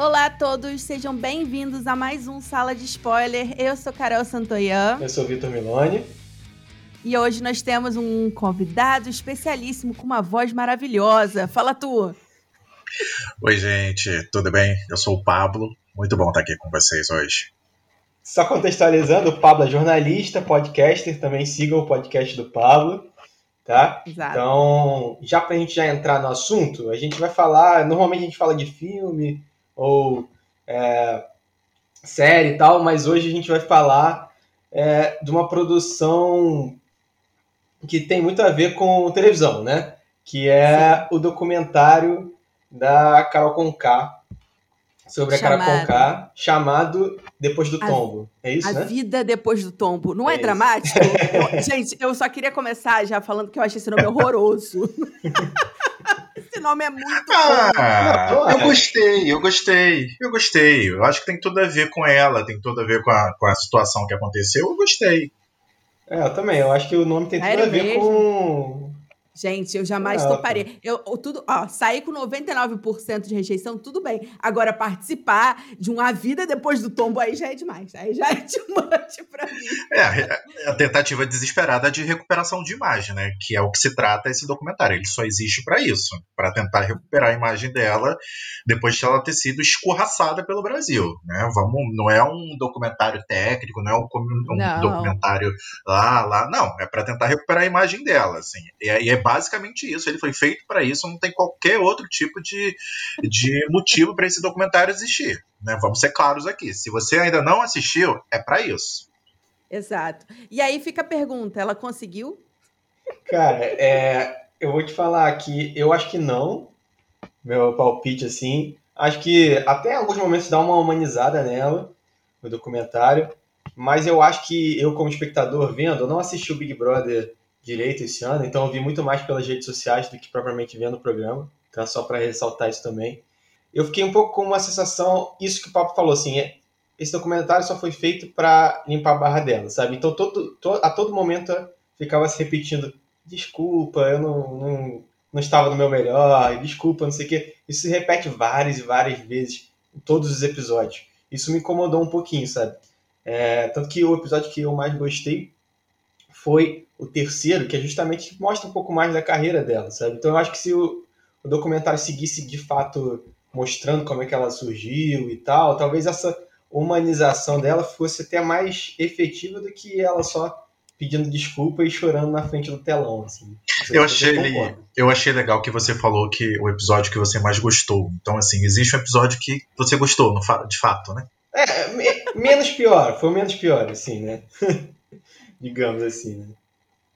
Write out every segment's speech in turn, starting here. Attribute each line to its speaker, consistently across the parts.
Speaker 1: Olá a todos, sejam bem-vindos a mais um Sala de Spoiler. Eu sou Carol Santoyan.
Speaker 2: Eu sou Vitor Milone.
Speaker 1: E hoje nós temos um convidado especialíssimo com uma voz maravilhosa. Fala tu!
Speaker 3: Oi, gente, tudo bem? Eu sou o Pablo. Muito bom estar aqui com vocês hoje.
Speaker 2: Só contextualizando, o Pablo é jornalista, podcaster, também sigam o podcast do Pablo, tá?
Speaker 1: Exato.
Speaker 2: Então, já pra gente já entrar no assunto, a gente vai falar, normalmente a gente fala de filme ou é, série e tal, mas hoje a gente vai falar é, de uma produção que tem muito a ver com televisão, né? Que é o documentário da Carol Conká sobre a
Speaker 1: Chamado.
Speaker 2: Carol Conká, chamado Depois do
Speaker 1: A-
Speaker 2: Tombo. É isso,
Speaker 1: a
Speaker 2: né?
Speaker 1: vida depois do tombo. Não é,
Speaker 2: É
Speaker 1: dramático? Eu- gente, eu só queria começar já falando que eu achei esse nome horroroso. esse nome é muito bom.
Speaker 3: Ah,
Speaker 2: Não,
Speaker 3: eu
Speaker 2: é.
Speaker 3: gostei, eu gostei, eu gostei. Eu acho que tem tudo a ver com ela, tem tudo a ver com a, com a situação que aconteceu. Eu gostei.
Speaker 2: É, eu também. Eu acho que o nome tem tudo a ver
Speaker 1: mesmo?
Speaker 2: com.
Speaker 1: Gente, eu jamais
Speaker 2: Ah,
Speaker 1: toparia. Eu, eu tudo, ó, sair com 99% de rejeição, tudo bem. Agora, participar de uma vida depois do tombo aí já é demais. Aí já é much pra mim.
Speaker 3: É, a tentativa desesperada de recuperação de imagem, né? Que é o que se trata esse documentário. Ele só existe para isso, para tentar recuperar a imagem dela depois de ela ter sido escorraçada pelo Brasil, né? Vamos, não é um documentário técnico, não é um, um
Speaker 1: Não.
Speaker 3: documentário lá, lá, não. É para tentar recuperar a imagem dela, assim. E e é basicamente isso. Ele foi feito para isso. Não tem qualquer outro tipo de, de motivo para esse documentário existir. Né? Vamos ser claros aqui. Se você ainda não assistiu, é para isso.
Speaker 1: Exato. E aí fica a pergunta: ela conseguiu?
Speaker 2: Cara, é, eu vou te falar que eu acho que não. Meu palpite, assim. Acho que até em alguns momentos dá uma humanizada nela, no documentário. Mas eu acho que eu, como espectador, vendo, eu não assisti o Big Brother direito esse ano, então eu vi muito mais pelas redes sociais do que propriamente vendo o programa. Então, só para ressaltar isso também. Eu fiquei um pouco com uma sensação, isso que o Papo falou, assim, é, esse documentário só foi feito para limpar a barra dela, sabe? Então, todo, to- a todo momento ficava se repetindo: desculpa, eu não, não, não estava no meu melhor, desculpa, não sei o quê. Isso se repete várias e várias vezes em todos os episódios. Isso me incomodou um pouquinho, sabe? É, tanto que o episódio que eu mais gostei foi o terceiro, que é justamente mostra um pouco mais da carreira dela, sabe? Então eu acho que se o, o documentário seguisse de fato mostrando como é que ela surgiu e tal, talvez essa humanização dela fosse até mais efetiva do que ela só pedindo desculpa e chorando na frente do telão, assim.
Speaker 3: Eu achei, eu achei legal que você falou que o episódio que você mais gostou. Então, assim, existe um episódio que você gostou, de fato, né?
Speaker 2: É, me- menos pior, foi o menos pior, assim, né? Digamos assim, né?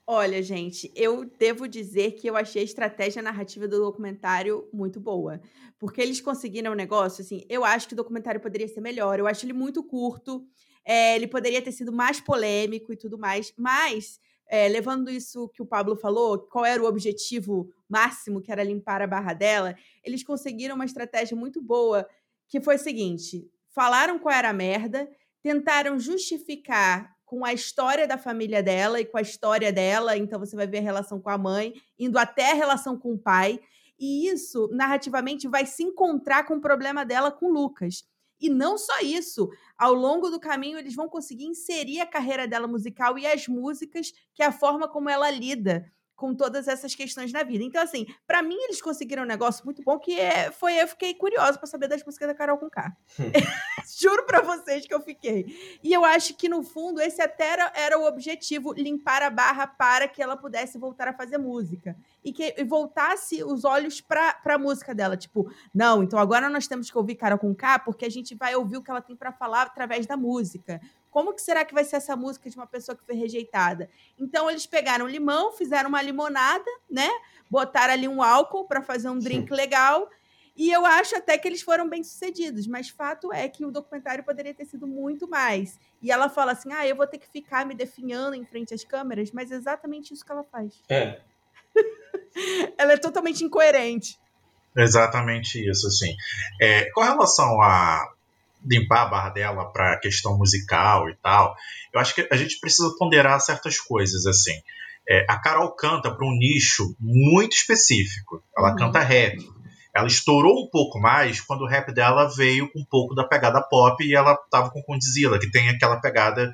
Speaker 1: Olha, gente, eu devo dizer que eu achei a estratégia narrativa do documentário muito boa. Porque eles conseguiram um negócio, assim, eu acho que o documentário poderia ser melhor. Eu acho ele muito curto. é, ele poderia ter sido mais polêmico e tudo mais. Mas, é, levando isso que o Pablo falou, qual era o objetivo máximo, que era limpar a barra dela, eles conseguiram uma estratégia muito boa, que foi o seguinte: falaram qual era a merda, tentaram justificar com a história da família dela e com a história dela, então você vai ver a relação com a mãe, indo até a relação com o pai, e isso narrativamente vai se encontrar com o problema dela com o Lucas. E não só isso, ao longo do caminho eles vão conseguir inserir a carreira dela musical e as músicas, que é a forma como ela lida com todas essas questões na vida. Então, assim, pra mim eles conseguiram um negócio muito bom que é, foi eu fiquei curiosa pra saber das músicas da Carol com K. Juro pra vocês que eu fiquei. E eu acho que no fundo esse até era, era o objetivo, limpar a barra para que ela pudesse voltar a fazer música e que e voltasse os olhos pra, pra música dela, tipo, não, então agora nós temos que ouvir Carol com K porque a gente vai ouvir o que ela tem pra falar através da música. Como que será que vai ser essa música de uma pessoa que foi rejeitada? Então eles pegaram limão, fizeram uma limonada, né? Botaram ali um álcool para fazer um drink legal. E eu acho até que eles foram bem sucedidos, mas fato é que o documentário poderia ter sido muito mais. E ela fala assim: ah, eu vou ter que ficar me definhando em frente às câmeras, mas é exatamente isso que ela faz.
Speaker 2: É.
Speaker 1: Ela é totalmente incoerente.
Speaker 3: Exatamente isso, assim. É, com relação a limpar a barra dela para a questão musical e tal, eu acho que a gente precisa ponderar certas coisas, assim. É, a Carol canta para um nicho muito específico. Ela
Speaker 1: Uhum.
Speaker 3: canta rap. Ela estourou um pouco mais quando o rap dela veio com um pouco da pegada pop e ela tava com Condzilla, que tem aquela pegada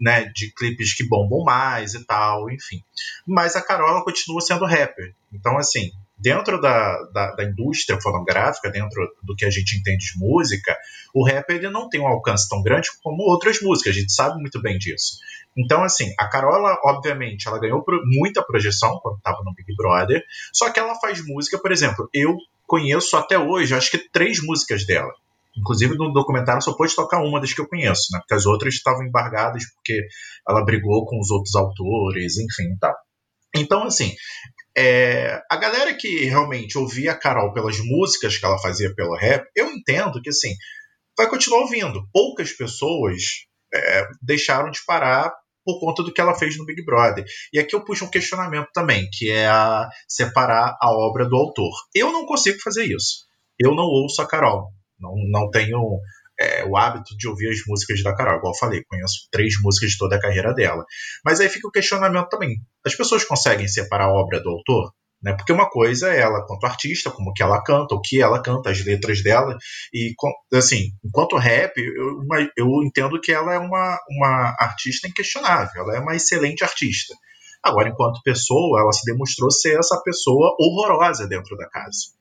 Speaker 3: né, de clipes que bombam mais e tal, enfim. Mas a Carola continua sendo rapper. Então, assim, dentro da, da, da, indústria fonográfica, dentro do que a gente entende de música, o rap ele não tem um alcance tão grande como outras músicas, a gente sabe muito bem disso. Então, assim, a Carola, obviamente, ela ganhou muita projeção quando estava no Big Brother, só que ela faz música, por exemplo, eu conheço até hoje, acho que três músicas dela. Inclusive, no documentário só pode tocar uma das que eu conheço, né? Porque as outras estavam embargadas porque ela brigou com os outros autores, enfim, tá. Então, assim, é, a galera que realmente ouvia a Carol pelas músicas que ela fazia pelo rap, eu entendo que, assim, vai continuar ouvindo. Poucas pessoas é, deixaram de parar por conta do que ela fez no Big Brother. E aqui eu puxo um questionamento também, que é a separar a obra do autor. Eu não consigo fazer isso. Eu não ouço a Carol. Não, não tenho é, o hábito de ouvir as músicas da Carol. Igual eu falei, conheço três músicas de toda a carreira dela. Mas aí fica o questionamento também. As pessoas conseguem separar a obra do autor? Né? Porque uma coisa é ela, quanto artista, como que ela canta, o que ela canta, as letras dela. E, assim, enquanto rap, eu, eu entendo que ela é uma, uma artista inquestionável. Ela é uma excelente artista. Agora, enquanto pessoa, ela se demonstrou ser essa pessoa horrorosa dentro da casa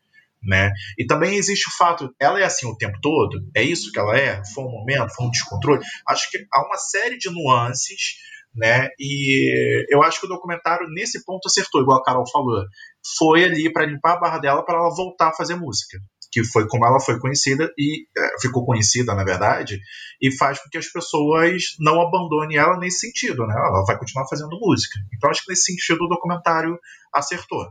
Speaker 3: né? E também existe o fato, ela é assim o tempo todo? É isso que ela é? Foi um momento, foi um descontrole? Acho que há uma série de nuances, né? E eu acho que o documentário nesse ponto acertou, igual a Carol falou. Foi ali para limpar a barra dela para ela voltar a fazer música, que foi como ela foi conhecida e é, ficou conhecida, na verdade, e faz com que as pessoas não abandonem ela nesse sentido, né? Ela vai continuar fazendo música. Então acho que nesse sentido o documentário acertou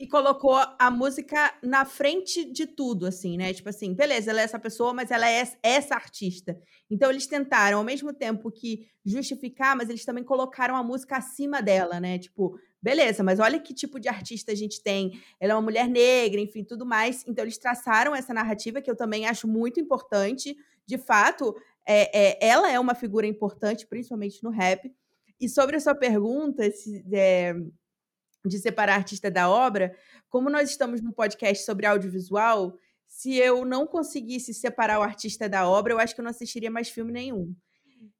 Speaker 1: e colocou a música na frente de tudo, assim, né? Tipo assim, beleza, ela é essa pessoa, mas ela é essa artista. Então eles tentaram, ao mesmo tempo que justificar, mas eles também colocaram a música acima dela, né? Tipo, beleza, mas olha que tipo de artista a gente tem. Ela é uma mulher negra, enfim, tudo mais. Então eles traçaram essa narrativa que eu também acho muito importante. De fato, é, é ela é uma figura importante, principalmente no rap. E sobre a sua pergunta, se, é, de separar artista da obra, como nós estamos no podcast sobre audiovisual, se eu não conseguisse separar o artista da obra, eu acho que eu não assistiria mais filme nenhum.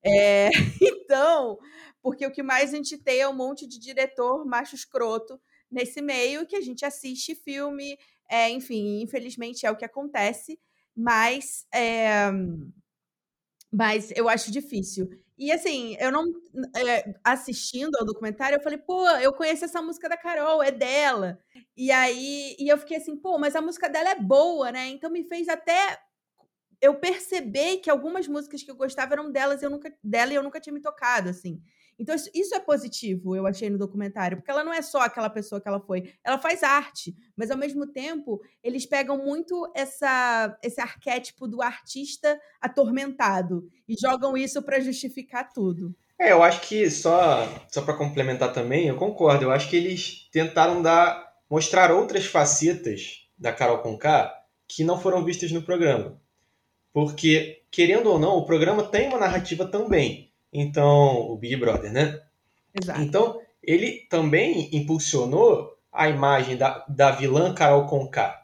Speaker 1: É, então, porque o que mais a gente tem é um monte de diretor macho escroto nesse meio que a gente assiste filme, é, enfim, infelizmente é o que acontece, mas, é, mas eu acho difícil. E assim, eu não. É, assistindo ao documentário, eu falei, pô, eu conheço essa música da Carol, é dela. E aí, e eu fiquei assim, pô, mas a música dela é boa, né? Então me fez até eu perceber que algumas músicas que eu gostava eram delas, eu nunca, dela e eu nunca tinha me tocado, assim. Então, isso é positivo, eu achei no documentário, porque ela não é só aquela pessoa que ela foi, ela faz arte, mas ao mesmo tempo, eles pegam muito essa, esse arquétipo do artista atormentado e jogam isso para justificar tudo.
Speaker 2: É, eu acho que só só para complementar também, eu concordo. Eu acho que eles tentaram dar mostrar outras facetas da Carol Conká que não foram vistas no programa. Porque querendo ou não, o programa tem uma narrativa também. Então, o Big Brother, né? Exato. Então, ele também impulsionou a imagem da, da vilã Carol Conká,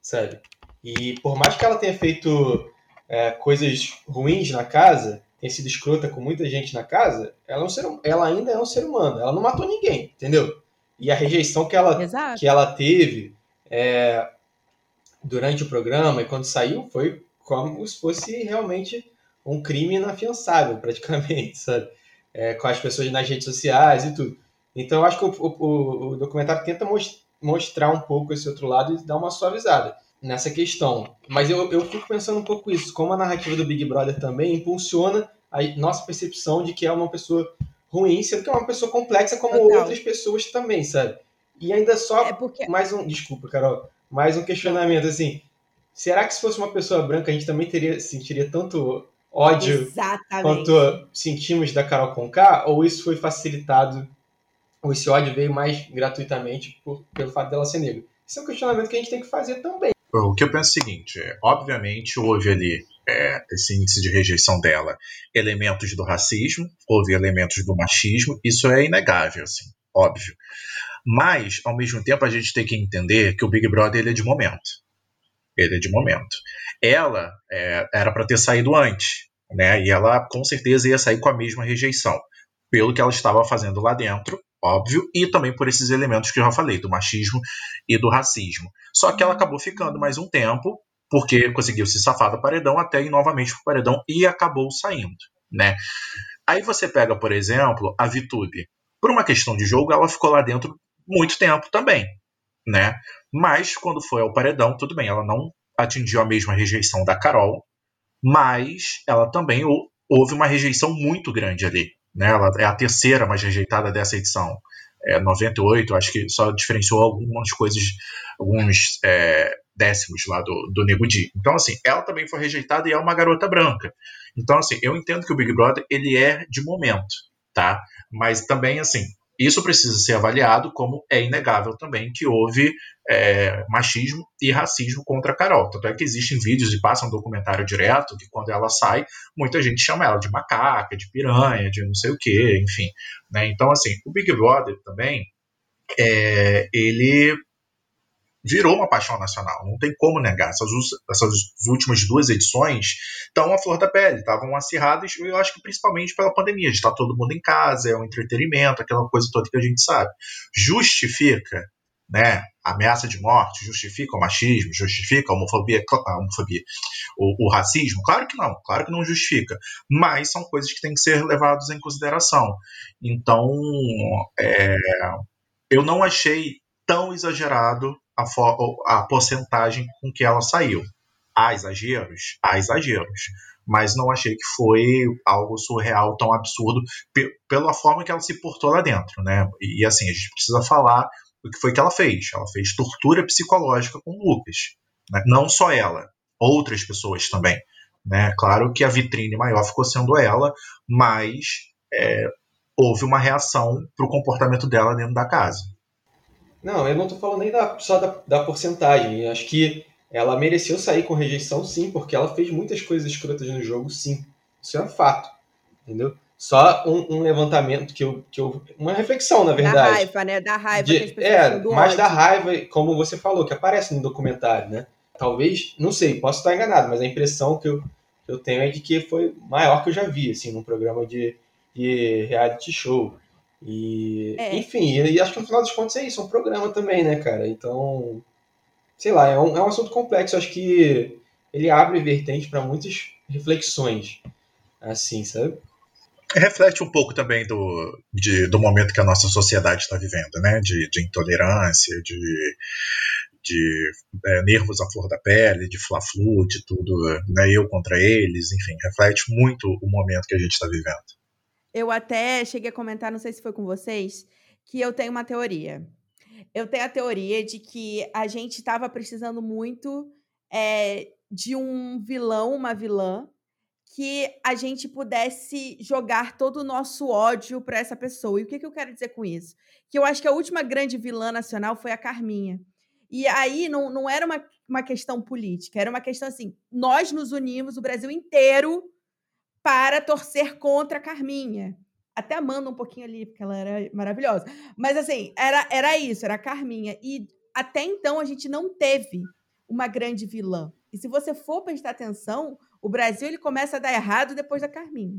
Speaker 2: sabe? E por mais que ela tenha feito é, coisas ruins na casa, tenha sido escrota com muita gente na casa, ela, é um ser, ela ainda é um ser humano. Ela não matou ninguém, entendeu? E a rejeição que ela, que ela teve é, durante o programa e quando saiu foi como se fosse realmente um crime inafiançável, praticamente, sabe? É, com as pessoas nas redes sociais e tudo. Então, eu acho que o, o, o documentário tenta mostrar um pouco esse outro lado e dar uma suavizada nessa questão. Mas eu, eu fico pensando um pouco isso, como a narrativa do Big Brother também impulsiona a nossa percepção de que é uma pessoa ruim, sendo que é uma pessoa complexa como Total. outras pessoas também, sabe? E ainda só é porque... mais um, desculpa, Carol, mais um questionamento assim, será que se fosse uma pessoa branca a gente também teria sentiria tanto ódio Exatamente. quanto sentimos da Carol Conká, ou isso foi facilitado, ou esse ódio veio mais gratuitamente por, pelo fato dela ser negra? Esse é um questionamento que a gente tem que fazer também.
Speaker 3: O que eu penso é o seguinte, é, obviamente houve ali é, esse índice de rejeição dela, elementos do racismo, houve elementos do machismo, isso é inegável, assim, óbvio. Mas, ao mesmo tempo, a gente tem que entender que o Big Brother ele é de momento. Ele é de momento. Ela é, era para ter saído antes, né? E ela com certeza ia sair com a mesma rejeição, pelo que ela estava fazendo lá dentro, óbvio, e também por esses elementos que eu já falei, do machismo e do racismo. Só que ela acabou ficando mais um tempo, porque conseguiu se safar do paredão até ir novamente para o paredão e acabou saindo, né? Aí você pega, por exemplo, a Vitube. Por uma questão de jogo, ela ficou lá dentro muito tempo também, né? Mas quando foi ao paredão, tudo bem, ela não atingiu a mesma rejeição da Carol, mas ela também houve uma rejeição muito grande ali, né? Ela é a terceira mais rejeitada dessa edição. É, 98, acho que só diferenciou algumas coisas, alguns é, décimos lá do, do Nego Di. Então, assim, ela também foi rejeitada e é uma garota branca. Então, assim, eu entendo que o Big Brother, ele é de momento, tá? Mas também, assim, isso precisa ser avaliado como é inegável também que houve é, machismo e racismo contra a Carol. Tanto é que existem vídeos e passa um documentário direto que quando ela sai, muita gente chama ela de macaca, de piranha, de não sei o que, enfim. Né? Então, assim, o Big Brother também, é, ele virou uma paixão nacional, não tem como negar. Essas, essas últimas duas edições estão à flor da pele, estavam acirradas, eu acho que principalmente pela pandemia, de estar todo mundo em casa, é um entretenimento, aquela coisa toda que a gente sabe. Justifica né, ameaça de morte, justifica o machismo, justifica a homofobia, a homofobia o, o, racismo? Claro que não, claro que não justifica, mas são coisas que têm que ser levadas em consideração. Então, é, eu não achei tão exagerado a, a porcentagem com que ela saiu. Há exageros? Há exageros. Mas não achei que foi algo surreal, tão absurdo, pela forma que ela se portou lá dentro, né? E, e assim, a gente precisa falar o que foi que ela fez. Ela fez tortura psicológica com o Lucas. Né? Não só ela, outras pessoas também. Né? Claro que a vitrine maior ficou sendo ela, mas é, houve uma reação para o comportamento dela dentro da casa.
Speaker 2: Não, eu não estou falando nem da, só da, da porcentagem. Eu acho que ela mereceu sair com rejeição, sim, porque ela fez muitas coisas escrotas no jogo, sim. Isso é um fato, entendeu? Só um, um, levantamento que eu, que eu. Uma reflexão, na verdade. Da
Speaker 1: raiva, né? Da raiva
Speaker 2: de, que as É, mais da raiva, como você falou, que aparece no documentário, né? Talvez, não sei, posso estar enganado, mas a impressão que eu, que eu tenho é de que foi maior que eu já vi, assim, num programa de, de reality show. E, é. enfim, e acho que no final das contas é isso, é um programa também, né, cara? Então, sei lá, é um, é um assunto complexo, acho que ele abre vertente para muitas reflexões, assim, sabe?
Speaker 3: Reflete um pouco também do, de, do momento que a nossa sociedade está vivendo, né? De, de intolerância, de, de é, nervos à flor da pele, de fla-flu, de tudo, né? Eu contra eles, enfim, reflete muito o momento que a gente está vivendo
Speaker 1: eu até cheguei a comentar, não sei se foi com vocês, que eu tenho uma teoria. Eu tenho a teoria de que a gente estava precisando muito é, de um vilão, uma vilã, que a gente pudesse jogar todo o nosso ódio para essa pessoa. E o que, que eu quero dizer com isso? Que eu acho que a última grande vilã nacional foi a Carminha. E aí não, não era uma, uma questão política, era uma questão assim: nós nos unimos, o Brasil inteiro, para torcer contra a Carminha. Até amando um pouquinho ali, porque ela era maravilhosa. Mas assim, era, era isso, era a Carminha. E até então a gente não teve uma grande vilã. E se você for prestar atenção, o Brasil ele começa a dar errado depois da Carminha.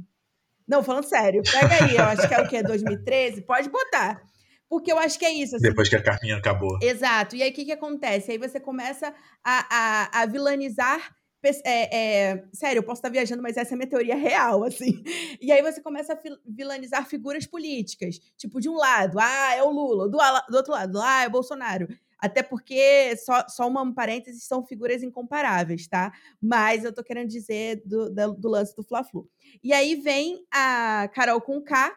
Speaker 1: Não, falando sério, pega aí, eu acho que é o quê? 2013? Pode botar. Porque eu acho que é isso.
Speaker 3: Assim. Depois que a Carminha acabou.
Speaker 1: Exato. E aí o que, que acontece? Aí você começa a, a, a vilanizar é, é, sério, eu posso estar viajando, mas essa é a minha teoria real, assim. E aí você começa a vilanizar figuras políticas. Tipo, de um lado, ah, é o Lula. Do, do outro lado, ah, é o Bolsonaro. Até porque, só, só uma parêntese, são figuras incomparáveis, tá? Mas eu tô querendo dizer do, do, do lance do Fla-Flu. E aí vem a Carol com K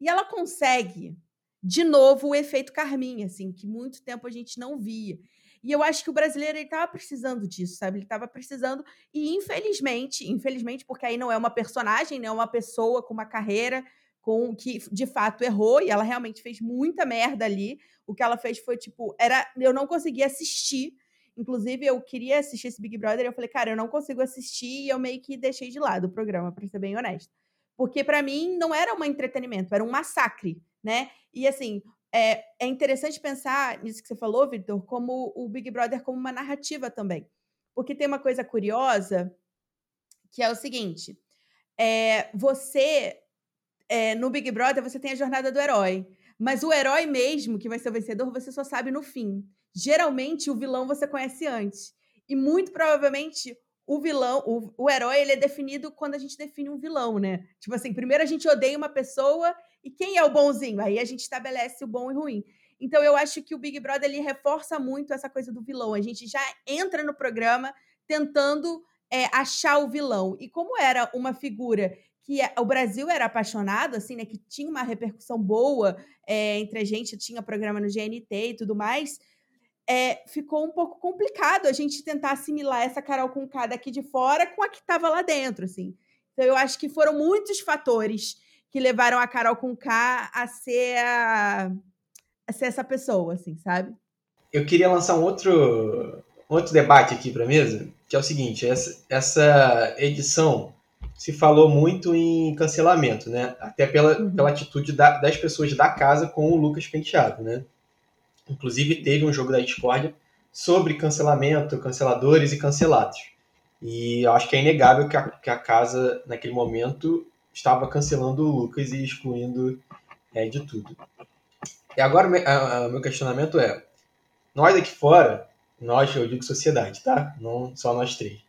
Speaker 1: e ela consegue, de novo, o efeito Carminha, assim, que muito tempo a gente não via. E eu acho que o brasileiro ele estava precisando disso, sabe? Ele estava precisando e infelizmente, infelizmente, porque aí não é uma personagem, não é uma pessoa com uma carreira com que de fato errou e ela realmente fez muita merda ali. O que ela fez foi tipo, era eu não conseguia assistir. Inclusive, eu queria assistir esse Big Brother e eu falei, cara, eu não consigo assistir e eu meio que deixei de lado o programa, para ser bem honesta. Porque para mim não era um entretenimento, era um massacre, né? E assim, é, é interessante pensar nisso que você falou, Victor, como o Big Brother como uma narrativa também. Porque tem uma coisa curiosa que é o seguinte: é, você é, no Big Brother você tem a jornada do herói, mas o herói mesmo que vai ser o vencedor você só sabe no fim. Geralmente o vilão você conhece antes e muito provavelmente o vilão, o, o herói, ele é definido quando a gente define um vilão, né? Tipo assim, primeiro a gente odeia uma pessoa e quem é o bonzinho? Aí a gente estabelece o bom e ruim. Então eu acho que o Big Brother ele reforça muito essa coisa do vilão. A gente já entra no programa tentando é, achar o vilão. E como era uma figura que o Brasil era apaixonado, assim, né? Que tinha uma repercussão boa é, entre a gente, tinha programa no GNT e tudo mais é, ficou um pouco complicado a gente tentar assimilar essa Carol com K daqui de fora com a que estava lá dentro, assim. Então eu acho que foram muitos fatores que levaram a Carol com K a ser, a, a ser essa pessoa, assim, sabe?
Speaker 2: Eu queria lançar um outro, outro debate aqui para a mesa, que é o seguinte: essa, essa edição se falou muito em cancelamento, né? Até pela, uhum. pela atitude da, das pessoas da casa com o Lucas Penteado, né? Inclusive, teve um jogo da Discord sobre cancelamento, canceladores e cancelados. E eu acho que é inegável que a, que a casa, naquele momento, estava cancelando o Lucas e excluindo é, de tudo. E agora, o meu questionamento é: nós aqui fora, nós, eu digo sociedade, tá? Não só nós três,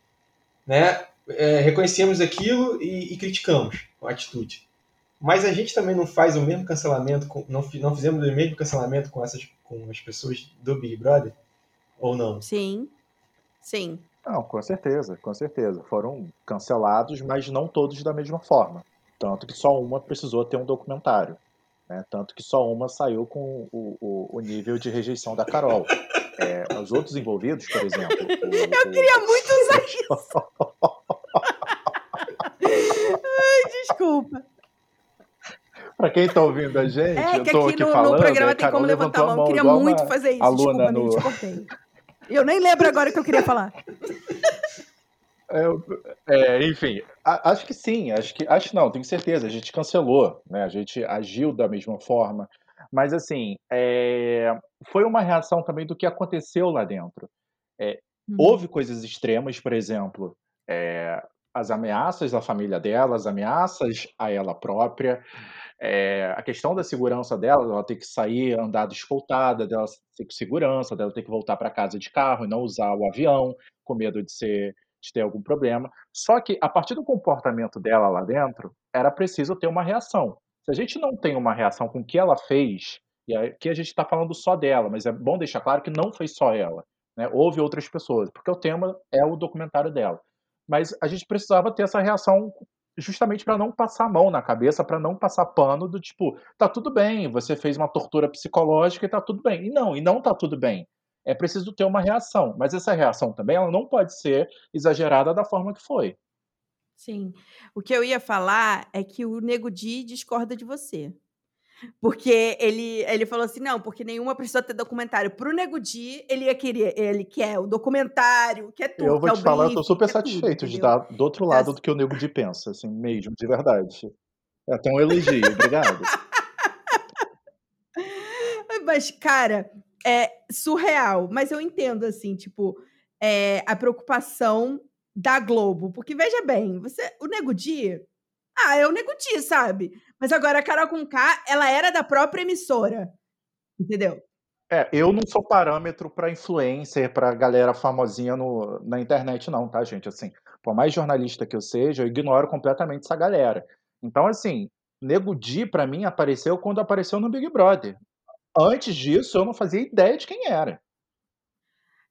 Speaker 2: né? É, reconhecemos aquilo e, e criticamos a atitude. Mas a gente também não faz o mesmo cancelamento, com, não, não fizemos o mesmo cancelamento com essas com as pessoas do Big Brother? Ou não?
Speaker 1: Sim. Sim.
Speaker 3: Não, com certeza, com certeza. Foram cancelados, mas não todos da mesma forma. Tanto que só uma precisou ter um documentário. Né? Tanto que só uma saiu com o, o, o nível de rejeição da Carol. É, os outros envolvidos, por exemplo. O,
Speaker 1: Eu queria muito usar isso. Ai, desculpa.
Speaker 3: Pra quem tá ouvindo a gente,
Speaker 1: é,
Speaker 3: eu tô
Speaker 1: aqui,
Speaker 3: aqui
Speaker 1: no,
Speaker 3: falando,
Speaker 1: no programa tem como levantar a mão. Eu queria muito fazer isso. Aluna Desculpa, no... Eu nem lembro agora o que eu queria falar.
Speaker 3: É, é, enfim, a, acho que sim, acho que acho não, tenho certeza. A gente cancelou, né? A gente agiu da mesma forma, mas assim, é, foi uma reação também do que aconteceu lá dentro. É, hum. Houve coisas extremas, por exemplo, é, as ameaças à família dela, as ameaças a ela própria. É, a questão da segurança dela, ela ter que sair andada escoltada, dela ter que segurança, dela ter que voltar para casa de carro e não usar o avião, com medo de ser de ter algum problema. Só que a partir do comportamento dela lá dentro, era preciso ter uma reação. Se a gente não tem uma reação com o que ela fez, e aqui a gente está falando só dela, mas é bom deixar claro que não foi só ela. Né? Houve outras pessoas, porque o tema é o documentário dela. Mas a gente precisava ter essa reação justamente para não passar a mão na cabeça, para não passar pano do tipo, tá tudo bem, você fez uma tortura psicológica e tá tudo bem. E não, e não tá tudo bem. É preciso ter uma reação, mas essa reação também ela não pode ser exagerada da forma que foi.
Speaker 1: Sim. O que eu ia falar é que o Nego Di discorda de você. Porque ele, ele falou assim: não, porque nenhuma precisou ter documentário. Pro Nego Di, ele ia querer, ele quer o documentário, quer tudo.
Speaker 3: Eu vou
Speaker 1: te
Speaker 3: falar, eu tô super satisfeito tudo, de estar do outro então, lado do que o Nego Di pensa, assim, mesmo, de verdade. É até um elogio, obrigado.
Speaker 1: Mas, cara, é surreal. Mas eu entendo, assim, tipo, é, a preocupação da Globo. Porque, veja bem, você, o Nego Di, ah, é o Nego Di, sabe? Mas agora a Carol K, ela era da própria emissora. Entendeu?
Speaker 3: É, eu não sou parâmetro para influencer, para galera famosinha no, na internet, não, tá, gente? Assim, por mais jornalista que eu seja, eu ignoro completamente essa galera. Então, assim, Nego Di, pra mim, apareceu quando apareceu no Big Brother. Antes disso, eu não fazia ideia de quem era.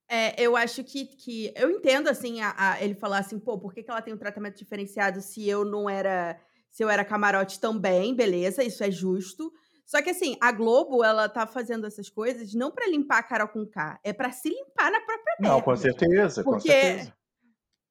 Speaker 1: É, eu acho que, que. Eu entendo, assim, a, a, ele falar assim, pô, por que, que ela tem um tratamento diferenciado se eu não era se eu era camarote também, beleza, isso é justo. Só que assim, a Globo, ela tá fazendo essas coisas não para limpar a Carol com K, é para se limpar na própria merda.
Speaker 3: Não, com certeza,
Speaker 1: porque,
Speaker 3: com certeza.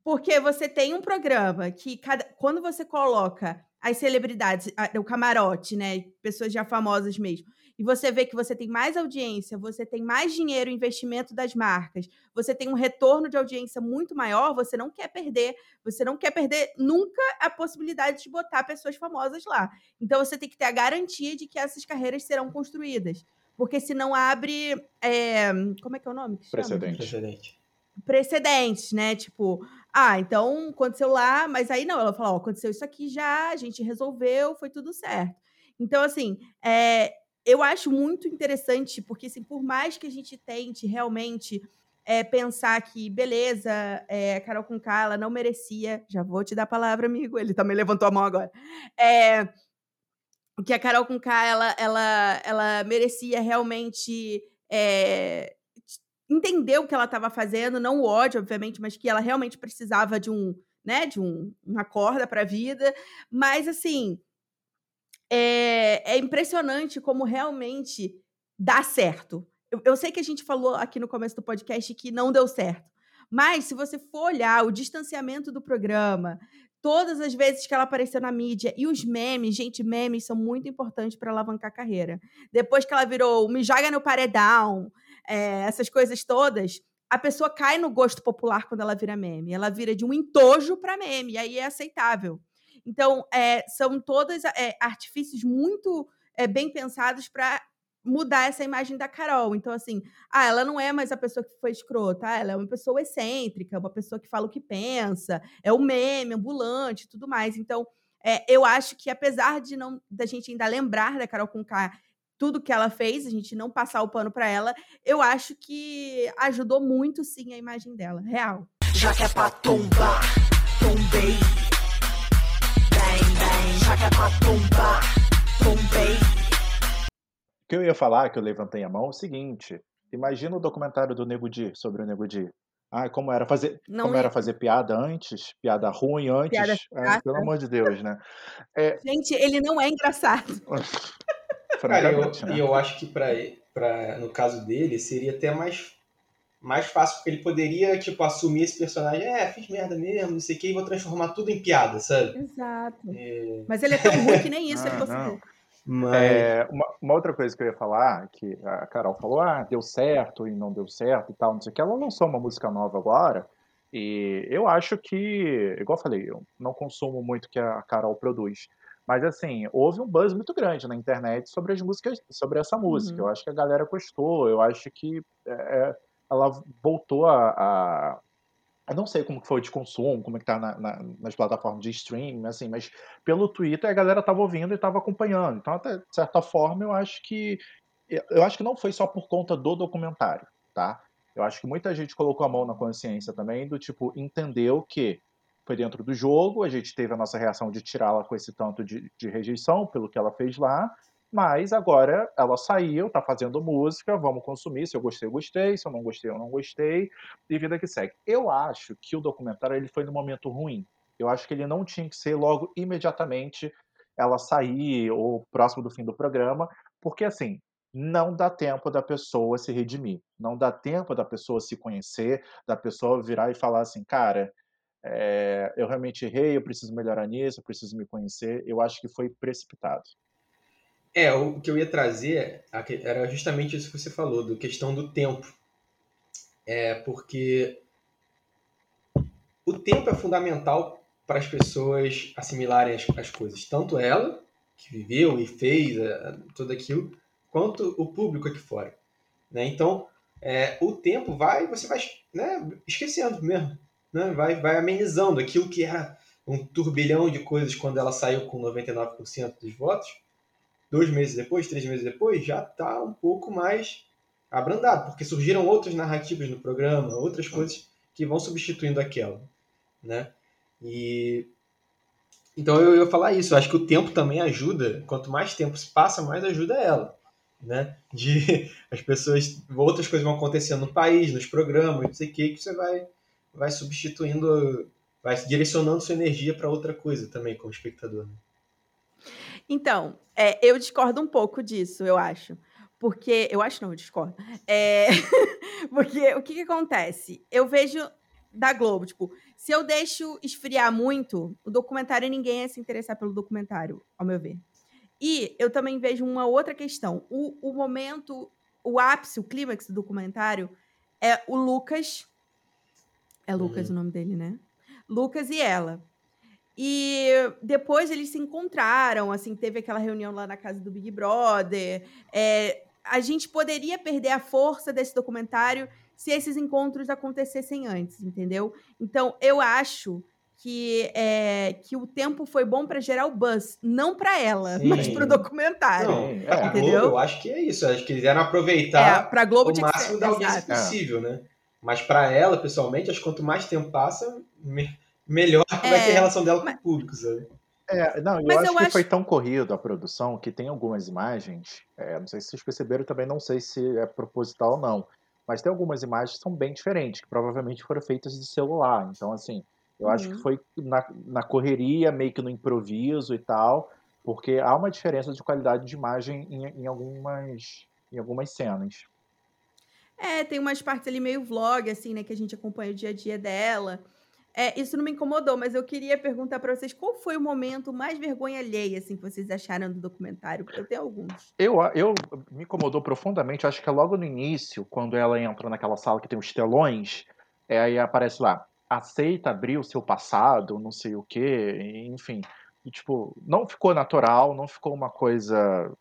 Speaker 1: Porque você tem um programa que cada, quando você coloca as celebridades, o camarote, né, pessoas já famosas mesmo, e você vê que você tem mais audiência, você tem mais dinheiro, investimento das marcas, você tem um retorno de audiência muito maior, você não quer perder, você não quer perder nunca a possibilidade de botar pessoas famosas lá. Então você tem que ter a garantia de que essas carreiras serão construídas. porque senão abre. É, como é que é o nome?
Speaker 3: Precedente.
Speaker 2: Precedente.
Speaker 1: Precedentes, né? Tipo, ah, então aconteceu lá, mas aí não, ela falou, ó, aconteceu isso aqui já, a gente resolveu, foi tudo certo. Então, assim, é, eu acho muito interessante, porque assim, por mais que a gente tente realmente é, pensar que, beleza, é, Carol com ela não merecia. Já vou te dar a palavra, amigo. Ele também levantou a mão agora. É, que a Carol com ela, ela, ela merecia realmente é, entender o que ela estava fazendo, não o ódio, obviamente, mas que ela realmente precisava de um, né, de um, uma corda para a vida. Mas, assim, é, é impressionante como realmente dá certo. Eu, eu sei que a gente falou aqui no começo do podcast que não deu certo. Mas, se você for olhar o distanciamento do programa, todas as vezes que ela apareceu na mídia e os memes, gente, memes são muito importantes para alavancar a carreira. Depois que ela virou me joga no paredão, é, essas coisas todas, a pessoa cai no gosto popular quando ela vira meme. Ela vira de um entojo para meme, aí é aceitável. Então, é, são todos é, artifícios muito é, bem pensados para mudar essa imagem da Carol. Então, assim, ah, ela não é mais a pessoa que foi escrota, ah, ela é uma pessoa excêntrica, uma pessoa que fala o que pensa, é o meme, ambulante tudo mais. Então, é, eu acho que apesar de não da gente ainda lembrar da Carol Conká tudo que ela fez, a gente não passar o pano para ela, eu acho que ajudou muito sim a imagem dela, real. Já que é pra tombar, tombei.
Speaker 3: É pra tombar, tombei. O que eu ia falar, que eu levantei a mão, é o seguinte: imagina o documentário do Nego Di sobre o Nego Di. Ah, como era fazer, Não como era fazer piada antes, piada ruim antes. Piada pelo amor de Deus, né?
Speaker 1: É... Gente, ele não é engraçado.
Speaker 2: Cara, eu, né? e eu acho que pra, no caso dele seria até mais, mais fácil, porque ele poderia, tipo, assumir esse personagem, é, fiz merda mesmo, não sei o que, e vou transformar tudo em piada, sabe?
Speaker 1: Exato. É... Mas ele é tão ruim que nem isso ele conseguiu.
Speaker 3: Mas... É, uma, uma, outra coisa que eu ia falar, que a Carol falou, ah, deu certo e não deu certo e tal, não sei o que, ela lançou uma música nova agora, e eu acho que, igual eu falei, eu não consumo muito o que a Carol produz, mas assim, houve um buzz muito grande na internet sobre as músicas, sobre essa música. Uhum. Eu acho que a galera gostou, eu acho que é, ela voltou a, a, eu não sei como que foi de consumo, como é que tá na, na, nas plataformas de streaming, assim, mas pelo Twitter a galera tava ouvindo e tava acompanhando. Então, até de certa forma, eu acho que eu acho que não foi só por conta do documentário, tá? Eu acho que muita gente colocou a mão na consciência também do tipo entendeu que foi dentro do jogo, a gente teve a nossa reação de tirá-la com esse tanto de, de rejeição pelo que ela fez lá, mas agora ela saiu, tá fazendo música, vamos consumir. Se eu gostei, eu gostei. Se eu não gostei, eu não gostei. E vida que segue. Eu acho que o documentário ele foi no momento ruim. Eu acho que ele não tinha que ser logo imediatamente ela sair ou próximo do fim do programa, porque assim, não dá tempo da pessoa se redimir, não dá tempo da pessoa se conhecer, da pessoa virar e falar assim, cara, é, eu realmente errei, eu preciso melhorar nisso, eu preciso me conhecer. Eu acho que foi precipitado.
Speaker 2: É, o que eu ia trazer era justamente isso que você falou, do questão do tempo. É porque o tempo é fundamental para as pessoas assimilarem as, as coisas. Tanto ela, que viveu e fez é, tudo aquilo, quanto o público aqui fora. Né? Então, é, o tempo vai, você vai né, esquecendo mesmo. Né? Vai, vai amenizando aquilo que era um turbilhão de coisas quando ela saiu com 99% dos votos dois meses depois, três meses depois, já está um pouco mais abrandado, porque surgiram outras narrativas no programa, outras coisas que vão substituindo aquela, né? E então eu ia falar isso, eu acho que o tempo também ajuda, quanto mais tempo se passa, mais ajuda ela, né? De as pessoas, outras coisas vão acontecendo no país, nos programas, não sei o que, que você vai vai substituindo, vai direcionando sua energia para outra coisa também como espectador. Né?
Speaker 1: Então, é, eu discordo um pouco disso, eu acho. Porque. Eu acho não, eu discordo. É, porque o que, que acontece? Eu vejo da Globo, tipo, se eu deixo esfriar muito, o documentário ninguém ia se interessar pelo documentário, ao meu ver. E eu também vejo uma outra questão. O, o momento, o ápice, o clímax do documentário é o Lucas. É Lucas uhum. o nome dele, né? Lucas e ela. E depois eles se encontraram, assim, teve aquela reunião lá na casa do Big Brother. É, a gente poderia perder a força desse documentário se esses encontros acontecessem antes, entendeu? Então, eu acho que, é, que o tempo foi bom para gerar o buzz, não para ela, Sim. mas para o documentário. Não,
Speaker 2: é. entendeu? Globo, eu acho que é isso. Acho que quiseram aproveitar
Speaker 1: é, Globo
Speaker 2: o máximo da audiência Exato. possível, né? Mas para ela, pessoalmente, acho que quanto mais tempo passa, me, melhor é, vai ser a relação dela mas... com o público, sabe?
Speaker 3: É, não, eu Mas acho eu que acho... foi tão corrido a produção que tem algumas imagens, é, não sei se vocês perceberam também, não sei se é proposital ou não, mas tem algumas imagens que são bem diferentes, que provavelmente foram feitas de celular. Então, assim, eu uhum. acho que uhum. foi na, na correria, meio que no improviso e tal, porque há uma diferença de qualidade de imagem em, em, algumas, em algumas cenas.
Speaker 1: É, tem umas partes ali meio vlog, assim, né, que a gente acompanha o dia a dia dela. É, isso não me incomodou, mas eu queria perguntar para vocês qual foi o momento mais vergonha alheia assim, que vocês acharam do documentário? Porque eu tenho alguns.
Speaker 3: Eu, eu me incomodou profundamente, acho que é logo no início, quando ela entra naquela sala que tem os telões, é, aí aparece lá, aceita abrir o seu passado, não sei o quê, enfim. E, tipo, não ficou natural, não ficou uma coisa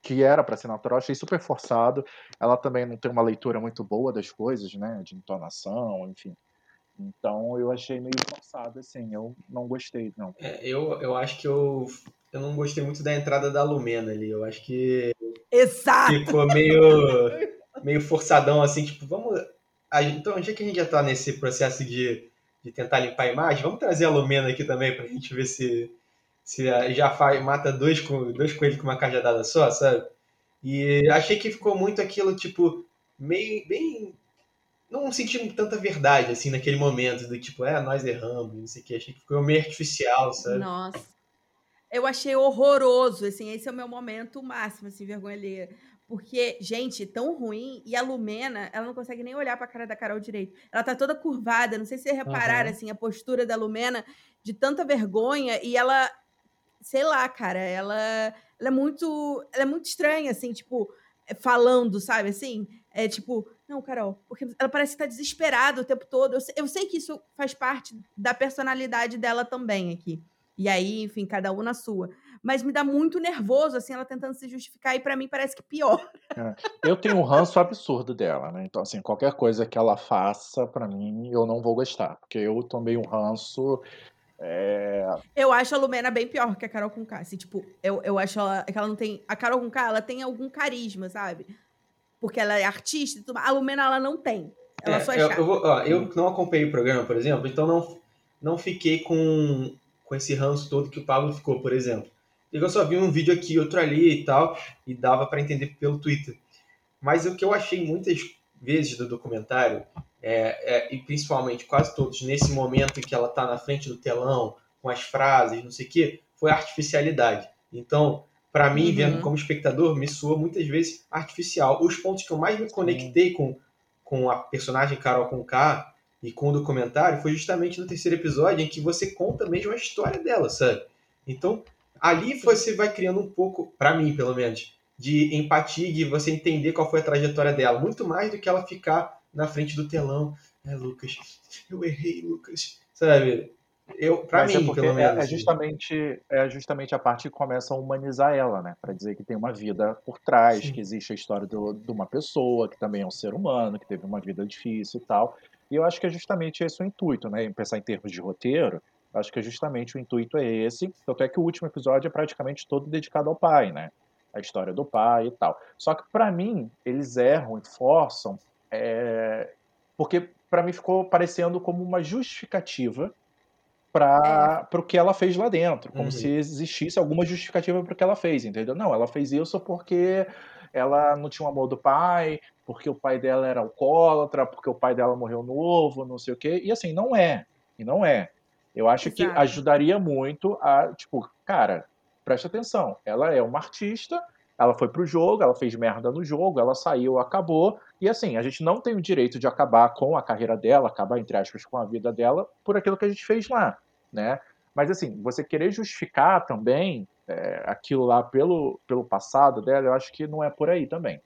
Speaker 3: que era para ser natural, achei super forçado. Ela também não tem uma leitura muito boa das coisas, né, de entonação, enfim. Então eu achei meio forçado, assim, eu não gostei, não.
Speaker 2: É, eu, eu acho que eu, eu não gostei muito da entrada da Lumena ali. Eu acho que.
Speaker 1: Exato!
Speaker 2: Ficou meio, meio forçadão, assim, tipo, vamos. Então, já que a gente já tá nesse processo de, de tentar limpar a imagem, vamos trazer a Lumena aqui também pra gente ver se, se já faz, mata dois, com, dois coelhos com uma cajadada só, sabe? E achei que ficou muito aquilo, tipo, meio bem não senti tanta verdade, assim, naquele momento, do tipo, é, nós erramos, não sei o que, achei que ficou meio artificial, sabe?
Speaker 1: Nossa. Eu achei horroroso, assim, esse é o meu momento máximo, assim, vergonha alheia. Porque, gente, tão ruim, e a Lumena, ela não consegue nem olhar pra cara da Carol direito. Ela tá toda curvada, não sei se vocês repararam, uhum. assim, a postura da Lumena, de tanta vergonha, e ela, sei lá, cara, ela, ela é muito, ela é muito estranha, assim, tipo, falando, sabe, assim, é tipo, não, Carol, porque ela parece estar desesperada o tempo todo. Eu, eu sei que isso faz parte da personalidade dela também aqui. E aí, enfim, cada um na sua. Mas me dá muito nervoso, assim, ela tentando se justificar, e para mim parece que pior.
Speaker 3: É. Eu tenho um ranço absurdo dela, né? Então, assim, qualquer coisa que ela faça, para mim, eu não vou gostar. Porque eu tomei um ranço. É...
Speaker 1: Eu acho a Lumena bem pior que a Carol Conká. Assim, tipo, eu, eu acho ela, que ela não tem. A Carol Conká, ela tem algum carisma, sabe? Porque ela é artista A Lumena, ela não tem. Ela é, só é
Speaker 2: eu, eu, vou, ó, eu, não acompanhei o programa, por exemplo, então não, não fiquei com, com esse ranço todo que o Pablo ficou, por exemplo. Eu só vi um vídeo aqui, outro ali e tal, e dava para entender pelo Twitter. Mas o que eu achei muitas vezes do documentário, é, é, e principalmente quase todos, nesse momento em que ela está na frente do telão, com as frases, não sei o quê, foi a artificialidade. Então, para mim, uhum. vendo como espectador, me soa muitas vezes artificial. Os pontos que eu mais me conectei com, com a personagem Carol com K e com o documentário foi justamente no terceiro episódio em que você conta mesmo a história dela, sabe? Então, ali você vai criando um pouco, para mim pelo menos, de empatia e você entender qual foi a trajetória dela, muito mais do que ela ficar na frente do telão. É, Lucas, eu errei, Lucas, sabe? Eu, pra Mas é mim, é pelo menos.
Speaker 3: É, é, justamente, é justamente a parte que começa a humanizar ela, né? Para dizer que tem uma vida por trás, Sim. que existe a história do, de uma pessoa que também é um ser humano, que teve uma vida difícil e tal. E eu acho que é justamente esse o intuito, né? Pensar em termos de roteiro, acho que é justamente o intuito é esse. Tanto é que o último episódio é praticamente todo dedicado ao pai, né? A história do pai e tal. Só que para mim, eles erram e forçam, é... porque para mim ficou parecendo como uma justificativa para é. o que ela fez lá dentro, como uhum. se existisse alguma justificativa para o que ela fez, entendeu? Não, ela fez isso porque ela não tinha o amor do pai, porque o pai dela era alcoólatra, porque o pai dela morreu novo, não sei o quê. E assim, não é. E não é. Eu acho Exato. que ajudaria muito a, tipo, cara, preste atenção, ela é uma artista, ela foi pro jogo, ela fez merda no jogo, ela saiu, acabou. E assim, a gente não tem o direito de acabar com a carreira dela, acabar, entre aspas, com a vida dela, por aquilo que a gente fez lá né? Mas assim, você querer justificar também é, aquilo lá pelo, pelo passado dela, eu acho que não é por aí também.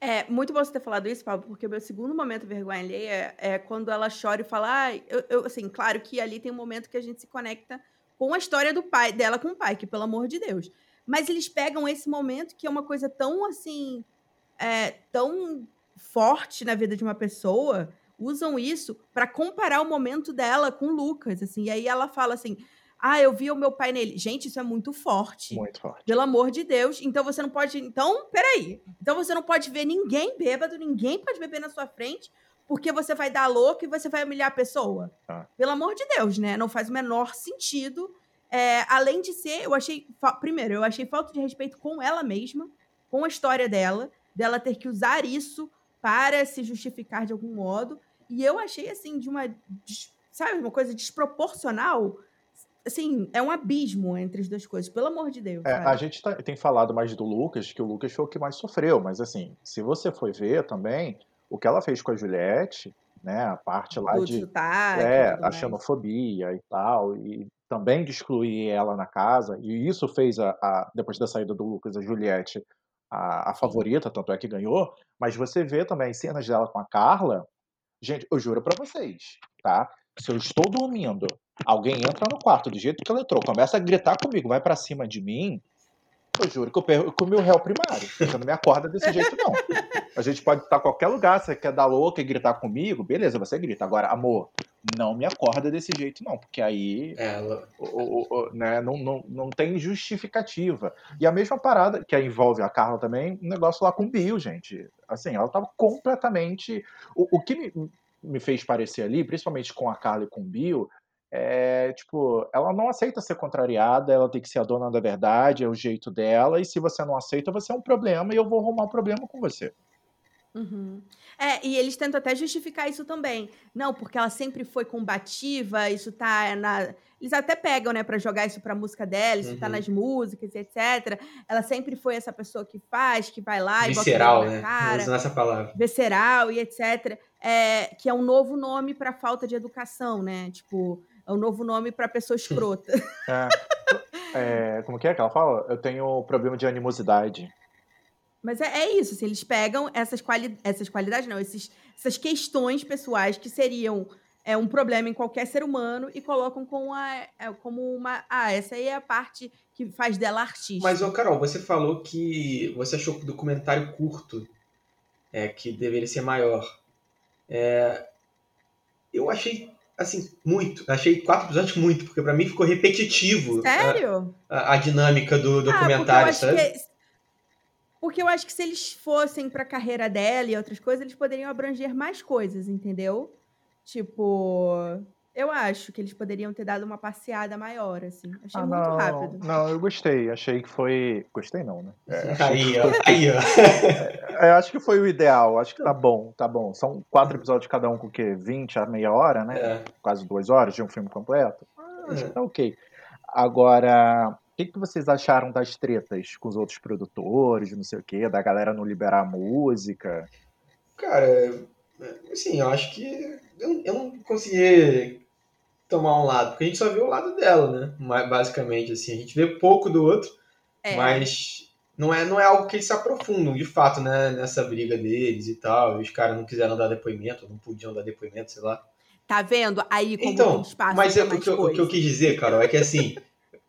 Speaker 1: É muito bom você ter falado isso, Pablo, porque o meu segundo momento vergonha alheia é, é quando ela chora e fala, ah, eu, eu, assim, claro que ali tem um momento que a gente se conecta com a história do pai, dela com o pai, que pelo amor de Deus. Mas eles pegam esse momento que é uma coisa tão assim é, tão forte na vida de uma pessoa usam isso para comparar o momento dela com o Lucas, assim. E aí ela fala assim: "Ah, eu vi o meu pai nele". Gente, isso é muito forte.
Speaker 3: Muito forte.
Speaker 1: Pelo amor de Deus. Então você não pode, então, peraí. Então você não pode ver ninguém bêbado, ninguém pode beber na sua frente, porque você vai dar louco e você vai humilhar a pessoa.
Speaker 3: Ah.
Speaker 1: Pelo amor de Deus, né? Não faz o menor sentido. É, além de ser, eu achei. Primeiro, eu achei falta de respeito com ela mesma, com a história dela, dela ter que usar isso para se justificar de algum modo. E eu achei, assim, de uma. Sabe, uma coisa desproporcional. Assim, é um abismo entre as duas coisas, pelo amor de Deus.
Speaker 3: É, a gente tá, tem falado mais do Lucas, que o Lucas foi o que mais sofreu, mas assim, se você for ver também, o que ela fez com a Juliette, né, a parte lá
Speaker 1: Do
Speaker 3: de
Speaker 1: sotaque,
Speaker 3: é, a xenofobia e tal, e também de excluir ela na casa, e isso fez a, a- depois da saída do Lucas, a Juliette a, a favorita, tanto é que ganhou, mas você vê também as cenas dela com a Carla, gente, eu juro pra vocês, tá? Se eu estou dormindo, alguém entra no quarto do jeito que ela entrou, começa a gritar comigo, vai pra cima de mim, eu juro que eu perco o meu réu primário. Você não me acorda desse jeito, não. A gente pode estar em qualquer lugar, você quer dar louca e gritar comigo, beleza, você grita. Agora, amor, não me acorda desse jeito, não, porque aí
Speaker 2: É, ela-
Speaker 3: o- o- o- né, não, não, não tem justificativa. E a mesma parada que envolve a Carla também, um negócio lá com o Bill, gente. Assim, ela tava completamente. O, o que me, me fez parecer ali, principalmente com a Carla e com o Bill, é tipo, ela não aceita ser contrariada, ela tem que ser a dona da verdade, é o jeito dela, e se você não aceita, você é um problema e eu vou arrumar um problema com você.
Speaker 1: Uhum. É, e eles tentam até justificar isso também. Não, porque ela sempre foi combativa, isso tá na. Eles até pegam, né, pra jogar isso pra música dela, isso tá
Speaker 2: Uhum.
Speaker 1: nas músicas, etc. Ela sempre foi essa pessoa que faz, que vai lá e
Speaker 2: visceral,
Speaker 1: bota o dedo
Speaker 2: né?
Speaker 1: na cara,
Speaker 2: Usando essa palavra.
Speaker 1: visceral e etc. É, que é um novo nome pra falta de educação, né? Tipo, é um novo nome pra pessoa escrota.
Speaker 3: É, é, como que é que ela fala? Eu tenho problema de animosidade.
Speaker 1: Mas é, é isso, assim, eles pegam essas, quali essas qualidades, não, esses, essas questões pessoais que seriam é, um problema em qualquer ser humano e colocam com a, é, como uma. Ah, essa aí é a parte que faz dela artista.
Speaker 2: Mas, ô Carol, você falou que você achou que o documentário curto é que deveria ser maior. É, eu achei, assim, muito. Achei quatro episódios muito, porque pra mim ficou repetitivo a,
Speaker 1: Sério?
Speaker 2: a- a dinâmica do
Speaker 1: Ah,
Speaker 2: documentário,
Speaker 1: acho
Speaker 2: sabe?
Speaker 1: Que. Porque eu acho que se eles fossem pra carreira dela e outras coisas, eles poderiam abranger mais coisas, entendeu? Tipo, eu acho que eles poderiam ter dado uma passeada maior, assim. Achei
Speaker 3: Ah,
Speaker 1: muito
Speaker 3: não,
Speaker 1: rápido.
Speaker 3: Não, eu gostei. Achei que foi. Gostei não, né? É,
Speaker 2: Aí,
Speaker 3: que
Speaker 2: ó, aí, ó.
Speaker 3: É, acho que foi o ideal. Acho que tá bom, tá bom. São quatro episódios cada um com o quê? 20 a meia hora, né?
Speaker 2: É.
Speaker 3: Quase duas horas de um filme completo. Ah, acho
Speaker 2: É.
Speaker 3: que tá ok. Agora, o que, que vocês acharam das tretas com os outros produtores, não sei o quê, da galera não liberar a música?
Speaker 2: Cara, assim, eu acho que eu, eu não consegui tomar um lado, porque a gente só vê o lado dela, né? Basicamente, assim, a gente vê pouco do outro,
Speaker 1: É.
Speaker 2: mas não é, não é algo que eles se aprofundam, de fato, né? Nessa briga deles e tal. E os caras não quiseram dar depoimento, não podiam dar depoimento, sei lá.
Speaker 1: Tá vendo? Aí como
Speaker 2: Então,
Speaker 1: tem espaço
Speaker 2: mas é, o, que eu, o que eu quis dizer, Carol, é que assim,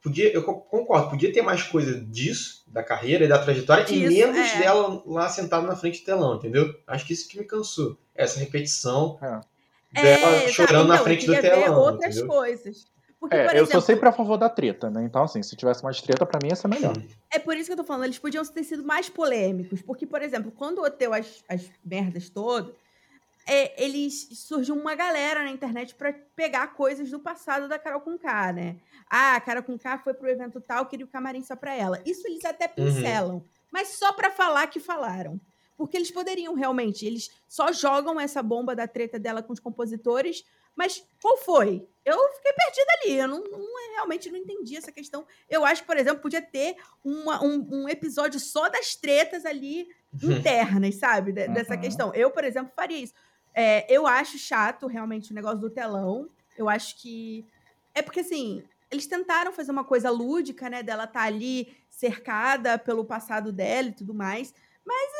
Speaker 2: podia, eu co- concordo, podia ter mais coisa disso, da carreira e da trajetória, e
Speaker 1: Disso,
Speaker 2: menos
Speaker 1: é.
Speaker 2: dela lá sentada na frente do telão, entendeu? Acho que isso que me cansou. Essa repetição
Speaker 3: É.
Speaker 2: dela
Speaker 1: exato.
Speaker 2: chorando na
Speaker 1: Então,
Speaker 2: frente
Speaker 1: eu
Speaker 2: do telão.
Speaker 1: outras
Speaker 2: entendeu?
Speaker 1: coisas. Porque,
Speaker 3: É,
Speaker 1: por
Speaker 3: eu
Speaker 1: exemplo,
Speaker 3: sou sempre a favor da treta, né? Então, assim, se tivesse mais treta, pra mim ia ser melhor.
Speaker 1: é por isso que eu tô falando, eles podiam ter sido mais polêmicos. Porque, por exemplo, quando deu as, as merdas todas, é, eles surgiu uma galera na internet pra pegar coisas do passado da Carol Conká, né? Ah, a Carol Conká foi pro evento tal, queria o camarim só pra ela. Isso eles até pincelam, mas só pra falar que falaram. Porque eles poderiam realmente, eles só jogam essa bomba da treta dela com os compositores, mas qual foi? Eu fiquei perdida ali, eu não, não- realmente não entendi essa questão. Eu acho que, por exemplo, podia ter uma- um, um episódio só das tretas ali internas, sabe? De- Dessa
Speaker 3: Uhum.
Speaker 1: questão. Eu, por exemplo, faria isso. É, eu acho chato realmente o negócio do telão. Eu acho que. É porque, assim, eles tentaram fazer uma coisa lúdica, né? Dela estar ali cercada pelo passado dela e tudo mais. Mas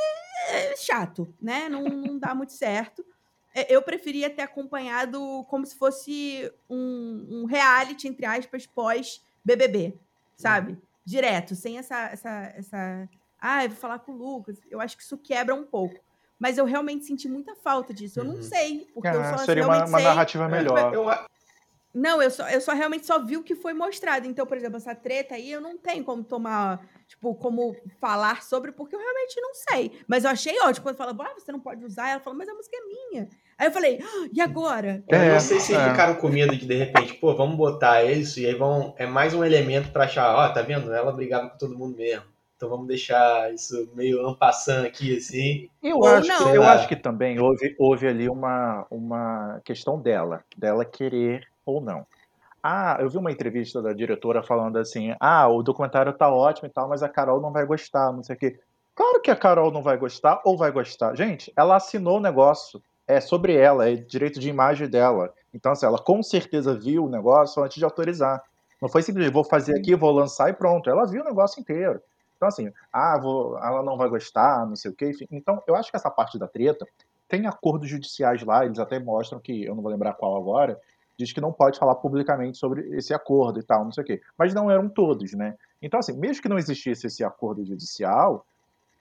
Speaker 1: é, é chato, né? Não, não dá muito certo. É, Eu preferia ter acompanhado como se fosse um, um reality, entre aspas, pós-BBB, sabe? Direto, sem essa, essa, essa ah, eu vou falar com o Lucas. Eu acho que isso quebra um pouco. Mas eu realmente senti muita falta disso. Eu não
Speaker 2: Uhum.
Speaker 1: sei. Porque eu
Speaker 3: Ah,
Speaker 1: só
Speaker 3: seria uma,
Speaker 1: realmente
Speaker 3: uma
Speaker 1: sei.
Speaker 3: narrativa melhor.
Speaker 2: Eu,
Speaker 1: Não, eu só, eu só realmente só vi o que foi mostrado. Então, por exemplo, essa treta aí, eu não tenho como tomar, tipo, como falar sobre, porque eu realmente não sei. Mas eu achei ótimo. Quando fala, ah, você não pode usar, ela falou, mas a música é minha. Aí eu falei, "Ah, e agora?
Speaker 2: Eu
Speaker 3: É,
Speaker 2: não sei se
Speaker 3: é.
Speaker 2: ficaram com medo de de repente, pô, vamos botar isso e aí vão. É mais um elemento pra achar, ó, tá vendo? Ela brigava com todo mundo mesmo. Então vamos deixar isso meio ampassando aqui, assim.
Speaker 3: Eu,
Speaker 1: Ou
Speaker 3: acho,
Speaker 1: não.
Speaker 3: que, eu
Speaker 2: lá.
Speaker 3: acho que também houve, houve ali uma, uma questão dela, dela querer ou não. Ah, eu vi uma entrevista da diretora falando assim: ah, o documentário tá ótimo e tal, mas a Carol não vai gostar, não sei o quê. Claro que a Carol não vai gostar ou vai gostar. Gente, ela assinou o negócio. É sobre ela, é direito de imagem dela. Então, assim, ela com certeza viu o negócio antes de autorizar. Não foi simplesmente, vou fazer aqui, vou lançar e pronto. Ela viu o negócio inteiro. Então, assim, ah, vou, ela não vai gostar, não sei o quê. Enfim. Então, eu acho que essa parte da treta tem acordos judiciais lá, eles até mostram que, eu não vou lembrar qual agora, diz que não pode falar publicamente sobre esse acordo e tal, não sei o quê. Mas não eram todos, né? Então, assim, mesmo que não existisse esse acordo judicial,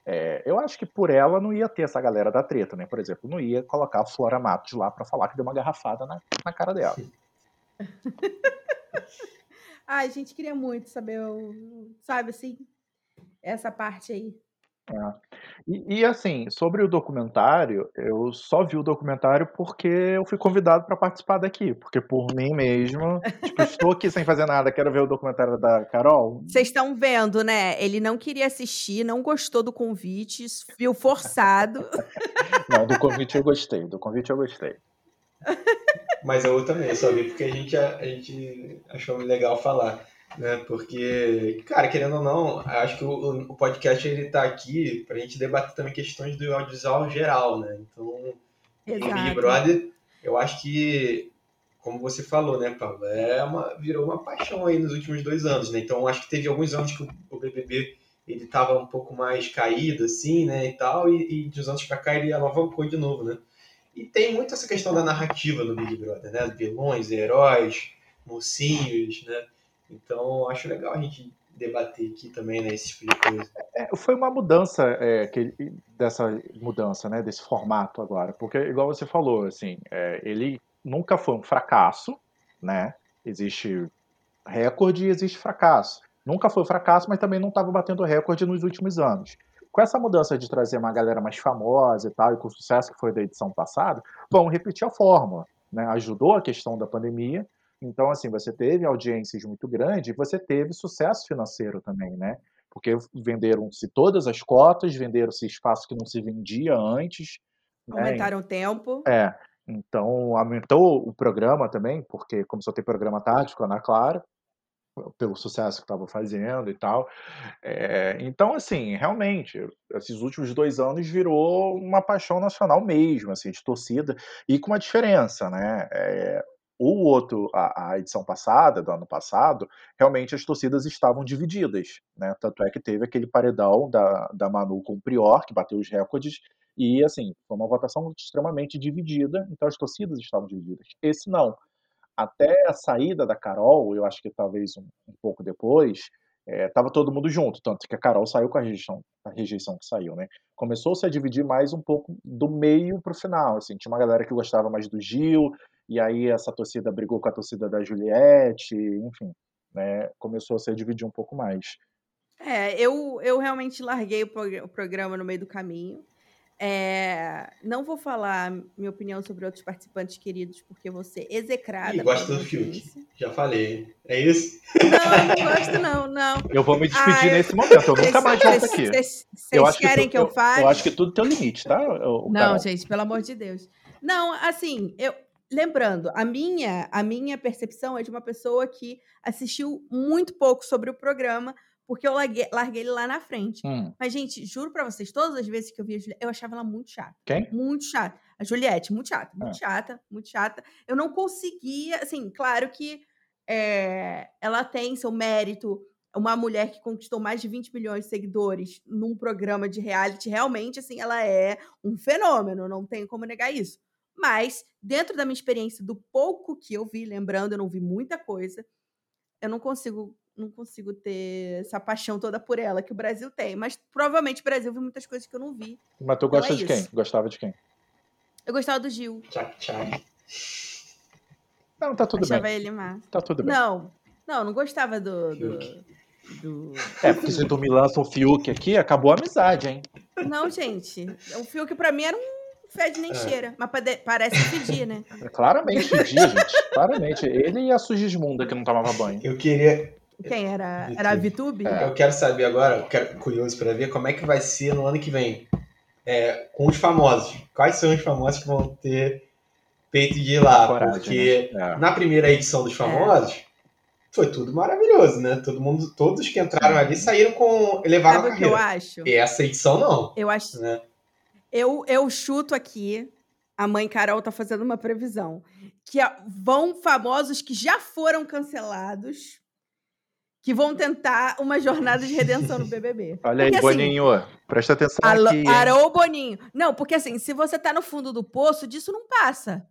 Speaker 3: é, eu acho que por ela não ia ter essa galera da treta, né? Por exemplo, não ia colocar a Flora Matos lá pra falar que deu uma garrafada na, na cara dela.
Speaker 1: Ai, gente, queria muito saber, sabe, assim, essa parte aí.
Speaker 3: E, e, assim, sobre o documentário, eu só vi o documentário porque eu fui convidado para participar daqui. Porque por mim mesmo, tipo, estou aqui sem fazer nada, quero ver o documentário da Carol.
Speaker 1: Vocês estão vendo, né? Ele não queria assistir, não gostou do convite, viu forçado.
Speaker 3: Não, do convite eu gostei, do convite eu gostei.
Speaker 2: Mas eu também, eu só vi porque a gente, a, gente achou legal falar. Né? Porque, cara, querendo ou não, acho que o, o podcast ele tá aqui pra gente debater também questões do audiovisual geral, né? Então, em Big
Speaker 1: Exato.
Speaker 2: Brother, eu acho que, como você falou, né, Paulo, é uma, virou uma paixão aí nos últimos dois anos, né? Então, acho que teve alguns anos que o, o BBB ele tava um pouco mais caído, assim, né, e tal, e, e de uns anos pra cá ele alavancou de novo, né? E tem muito essa questão da narrativa no Big Brother, né? Vilões, heróis, mocinhos, né? Então, acho legal a gente debater aqui também, né, esse tipo de coisa.
Speaker 3: É, foi uma mudança é, que, dessa mudança, né, desse formato agora, porque igual você falou, assim, é, ele nunca foi um fracasso, né? Existe recorde e existe fracasso. Nunca foi um fracasso, mas também não estava batendo recorde nos últimos anos. Com essa mudança de trazer uma galera mais famosa e tal, e com o sucesso que foi da edição passada, vamos repetir a fórmula. Né? Ajudou a questão da pandemia, então, assim, você teve audiências muito grandes e você teve sucesso financeiro também, né? Porque venderam-se todas as cotas, venderam-se espaço que não se vendia antes. né?
Speaker 1: Aumentaram o tempo.
Speaker 3: É, então aumentou o programa também, porque começou a ter programa tático na Clara, pelo sucesso que estava fazendo e tal. É, então, assim, realmente, esses últimos dois anos virou uma paixão nacional mesmo, assim, de torcida, e com uma diferença, né? É, o outro, a, a, edição passada, do ano passado, realmente as torcidas estavam divididas, né? Tanto é que teve aquele paredão da, da Manu com o Prior, que bateu os recordes, e assim, foi uma votação extremamente dividida, então as torcidas estavam divididas. Esse não. Até a saída da Carol, eu acho que talvez um, um pouco depois, estava é, todo mundo junto, tanto que a Carol saiu com a rejeição, a rejeição que saiu, né? Começou-se a dividir mais um pouco do meio para o final, assim, tinha uma galera que gostava mais do Gil, e aí essa torcida brigou com a torcida da Juliette, enfim, né? Começou a se dividir um pouco mais.
Speaker 1: É, eu, eu realmente larguei o, prog o programa no meio do caminho. É, não vou falar minha opinião sobre outros participantes queridos, porque ser execrada.
Speaker 2: E gosta do Fiuk. Já falei. É isso?
Speaker 1: Não, não gosto, não, não.
Speaker 3: Eu vou me despedir ah, nesse eu... momento. Eu nunca mais volto aqui.
Speaker 1: Vocês
Speaker 3: eu
Speaker 1: querem que, tu, que eu,
Speaker 3: eu
Speaker 1: fale?
Speaker 3: Eu acho que tudo tem um limite, tá?
Speaker 1: O, não, canal. gente, pelo amor de Deus. Não, assim, eu. Lembrando, a minha, a minha percepção é de uma pessoa que assistiu muito pouco sobre o programa, porque eu larguei, larguei ele lá na frente.
Speaker 3: Hum.
Speaker 1: Mas, gente, juro pra vocês, todas as vezes que eu vi a Juliette, eu achava ela muito chata.
Speaker 3: Quem?
Speaker 1: Muito chata. A Juliette, muito chata, muito ah. chata, muito chata. Eu não conseguia, assim, claro que é, ela tem seu mérito. Uma mulher que conquistou mais de 20 milhões de seguidores num programa de reality, realmente, assim, ela é um fenômeno, não tenho como negar isso. Mas, dentro da minha experiência, do pouco que eu vi, lembrando, eu não vi muita coisa, eu não consigo não consigo ter essa paixão toda por ela que o Brasil tem. Mas provavelmente o Brasil viu muitas coisas que eu não vi.
Speaker 3: Mas tu
Speaker 1: Então
Speaker 3: gosta
Speaker 1: é
Speaker 3: de quem?
Speaker 1: isso.
Speaker 3: Gostava de quem?
Speaker 1: Eu gostava do Gil.
Speaker 2: Tchac, tchac.
Speaker 3: Não, tá tudo
Speaker 1: achava
Speaker 3: bem.
Speaker 1: ele massa.
Speaker 3: Tá tudo bem.
Speaker 1: Não, não, não gostava do. do, do-
Speaker 3: É, porque se tu me lança um Fiuk aqui, acabou a amizade, hein?
Speaker 1: Não, gente. O Fiuk pra mim era um fede nem
Speaker 2: É.
Speaker 1: cheira. Mas parece pedir, né?
Speaker 3: Claramente fedia, gente. Claramente. Ele e a Sugismunda que não tomava banho.
Speaker 2: Eu queria.
Speaker 1: Quem era? Era a Vitube?
Speaker 3: É.
Speaker 2: Eu quero saber agora, quero, curioso pra ver como é que vai ser no ano que vem. É, com os famosos. Quais são os famosos que vão ter peito de ir lá?
Speaker 3: Coragem,
Speaker 2: Porque
Speaker 3: É.
Speaker 2: na primeira edição dos famosos foi tudo maravilhoso, né? Todo mundo, todos que entraram ali saíram com. elevaram
Speaker 1: Sabe
Speaker 2: a
Speaker 1: o que eu
Speaker 2: carreira.
Speaker 1: acho?
Speaker 2: E essa edição não.
Speaker 1: Eu acho.
Speaker 2: Né?
Speaker 1: Eu, eu chuto aqui. A mãe Carol tá fazendo uma previsão. Que vão famosos que já foram cancelados. Que vão tentar uma jornada de redenção no BBB.
Speaker 3: Olha aí,
Speaker 1: Porque, assim,
Speaker 3: Boninho. Presta atenção
Speaker 1: Alô,
Speaker 3: aqui.
Speaker 1: Boninho. Não, porque assim, se você tá no fundo do poço, disso não passa.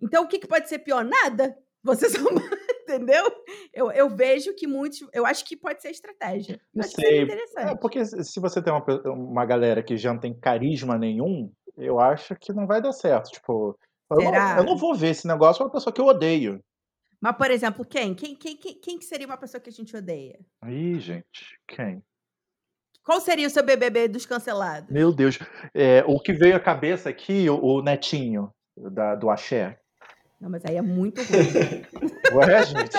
Speaker 1: Então, o que, que pode ser pior? Nada. Você só. Entendeu? Eu, eu vejo que muitos. Eu acho que pode ser estratégia. Eu acho
Speaker 3: sei.
Speaker 1: interessante.
Speaker 3: É, porque se você tem uma, uma galera que já não tem carisma nenhum, eu acho que não vai dar certo. Tipo, eu não, eu não vou ver esse negócio com uma pessoa que eu odeio.
Speaker 1: Mas, por exemplo, quem? Quem, quem, quem? quem que seria uma pessoa que a gente odeia?
Speaker 3: Ih, gente, quem?
Speaker 1: Qual seria o seu BBB dos cancelados?
Speaker 3: Meu Deus. É, o que veio à cabeça aqui, o, o Netinho, da, do Axé.
Speaker 1: Não, mas aí é muito ruim.
Speaker 3: Ué, gente.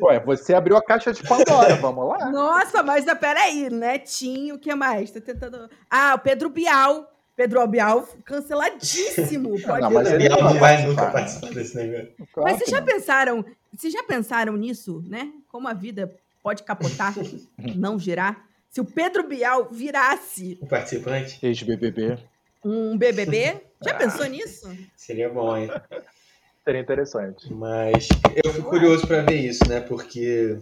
Speaker 3: Ué, você abriu a caixa de Pandora, vamos lá.
Speaker 1: Nossa, mas ah, peraí, Netinho, o que mais? Tô tentando. Ah, o Pedro Bial. Pedro Bial canceladíssimo. Pode
Speaker 3: Não, mas ele
Speaker 2: não vai nunca
Speaker 3: participar.
Speaker 2: desse negócio.
Speaker 3: Claro
Speaker 1: Mas vocês já
Speaker 3: não.
Speaker 1: pensaram, vocês já pensaram nisso, né? Como a vida pode capotar, não girar? Se o Pedro Bial virasse
Speaker 2: O participante
Speaker 3: Ex-BBB.
Speaker 1: um BBB, já pensou nisso?
Speaker 2: seria bom, hein?
Speaker 3: Seria interessante.
Speaker 2: Mas eu fico curioso pra ver isso, né? Porque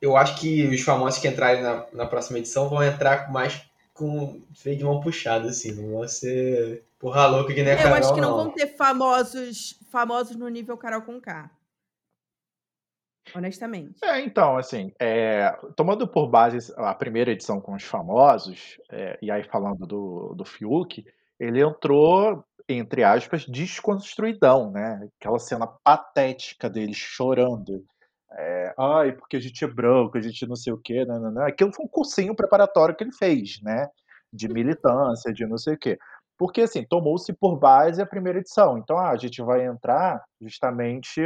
Speaker 2: eu acho que os famosos que entrarem na, na próxima edição vão entrar com mais com freio de mão puxado, assim. Não vão ser porra louca que nem a
Speaker 1: Eu
Speaker 2: Carol,
Speaker 1: acho que não vão ter famosos, famosos no nível Carol com K. Honestamente.
Speaker 3: É, então, assim, é, tomando por base a primeira edição com os famosos, é, e aí falando do, do Fiuk, ele entrou, entre aspas, desconstruidão, né? Aquela cena patética dele chorando. É, Ai, porque a gente é branco, a gente não sei o quê, não, não, não. Aquilo foi um cursinho preparatório que ele fez, né? De militância, de não sei o quê. Porque, assim, tomou-se por base a primeira edição. Então, ah, a gente vai entrar justamente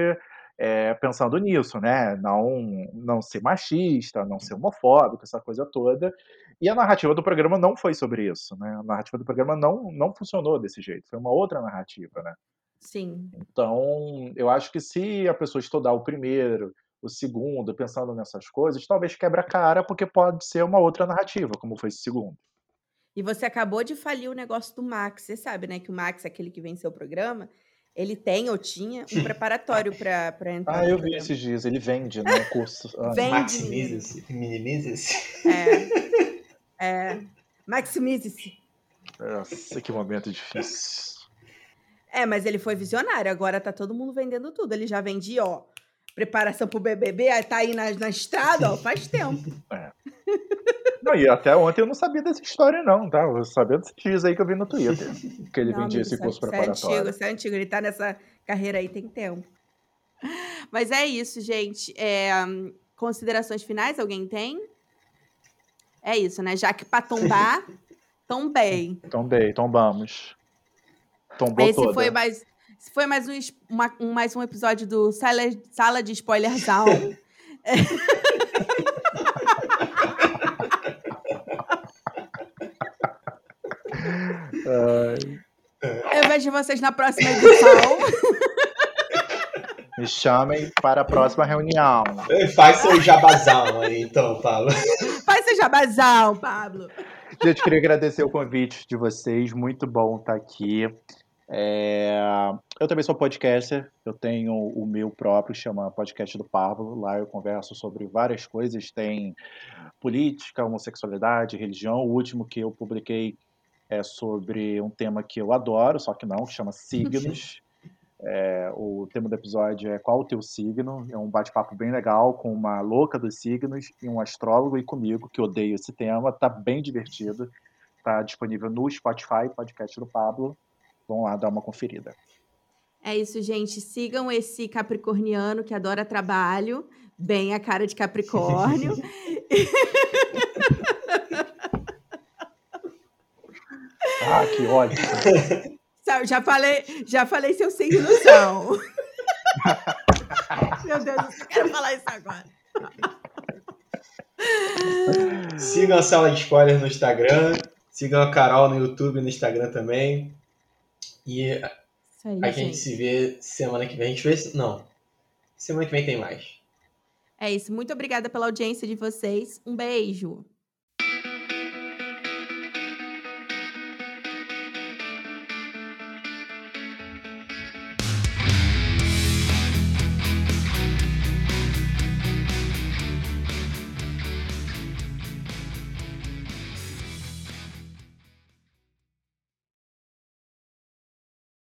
Speaker 3: é, pensando nisso, né? Não, não ser machista, não ser homofóbico, essa coisa toda. E a narrativa do programa não foi sobre isso, né? A narrativa do programa não, não funcionou desse jeito. Foi uma outra narrativa, né?
Speaker 1: Sim.
Speaker 3: Então, eu acho que se a pessoa estudar o primeiro, o segundo, pensando nessas coisas, talvez quebra a cara, porque pode ser uma outra narrativa, como foi esse segundo.
Speaker 1: E você acabou de falir o negócio do Max. Você sabe, né? Que o Max, aquele que venceu o programa, ele tem ou tinha um preparatório pra, pra entrar.
Speaker 3: Ah, eu vi esses dias, ele vende, né? Curso.
Speaker 1: Vende,
Speaker 2: Maximiza-se, minimiza-se.
Speaker 1: É. É. Maximize-se.
Speaker 3: Nossa, que momento difícil.
Speaker 1: É, mas ele foi visionário. Agora tá todo mundo vendendo tudo. Ele já vendia, ó. Preparação pro BBB, aí tá aí na, na estrada, ó, faz tempo.
Speaker 3: Não, e até ontem eu não sabia dessa história, não, tá? Eu sabia desses dias aí que eu vi no Twitter. Que ele
Speaker 1: Não,
Speaker 3: vendia
Speaker 1: amigo,
Speaker 3: esse
Speaker 1: isso é-
Speaker 3: curso
Speaker 1: isso é
Speaker 3: preparatório.
Speaker 1: antigo, isso é antigo. Ele tá nessa carreira aí tem tempo. Mas é isso, gente. É, considerações finais, alguém tem? É isso, né? Já que pra tombar, tombei.
Speaker 3: Tombei, tombamos. Tombou
Speaker 1: Esse
Speaker 3: toda.
Speaker 1: foi mais, esse foi mais um, uma- um- mais um episódio do Sala, Sala de Spoiler Zone. Eu vejo vocês na próxima edição.
Speaker 3: me chamem para a próxima reunião.
Speaker 2: Faz seu jabazão aí, então, Paulo.
Speaker 1: Faz seu jabazão, Pablo.
Speaker 3: Gente, queria agradecer o convite de vocês. Muito bom estar aqui. É, Eu também sou podcaster. Eu tenho o meu próprio, chama Podcast do Pablo. Lá eu converso sobre várias coisas. Tem política, homossexualidade, religião. O último que eu publiquei é sobre um tema que eu adoro, só que não, que chama signos. É, o tema do episódio é Qual o Teu Signo? É um bate-papo bem legal com uma louca dos signos e um astrólogo e comigo, que odeio esse tema. Tá bem divertido. Tá disponível no Spotify, podcast do Pablo. Vão lá dar uma conferida.
Speaker 1: É isso, gente. Sigam esse capricorniano que adora trabalho, bem a cara de Capricórnio.
Speaker 3: ah, que ótimo.
Speaker 1: Já falei, já falei seu signo são. Meu Deus, eu quero falar isso agora.
Speaker 2: Sigam a Sala de Spoilers no Instagram. Sigam a Carol no YouTube e no Instagram também. E aí, a gente, gente se vê semana que vem. A gente vê. Não. Semana que vem tem mais.
Speaker 1: É isso. Muito obrigada pela audiência de vocês. Um beijo.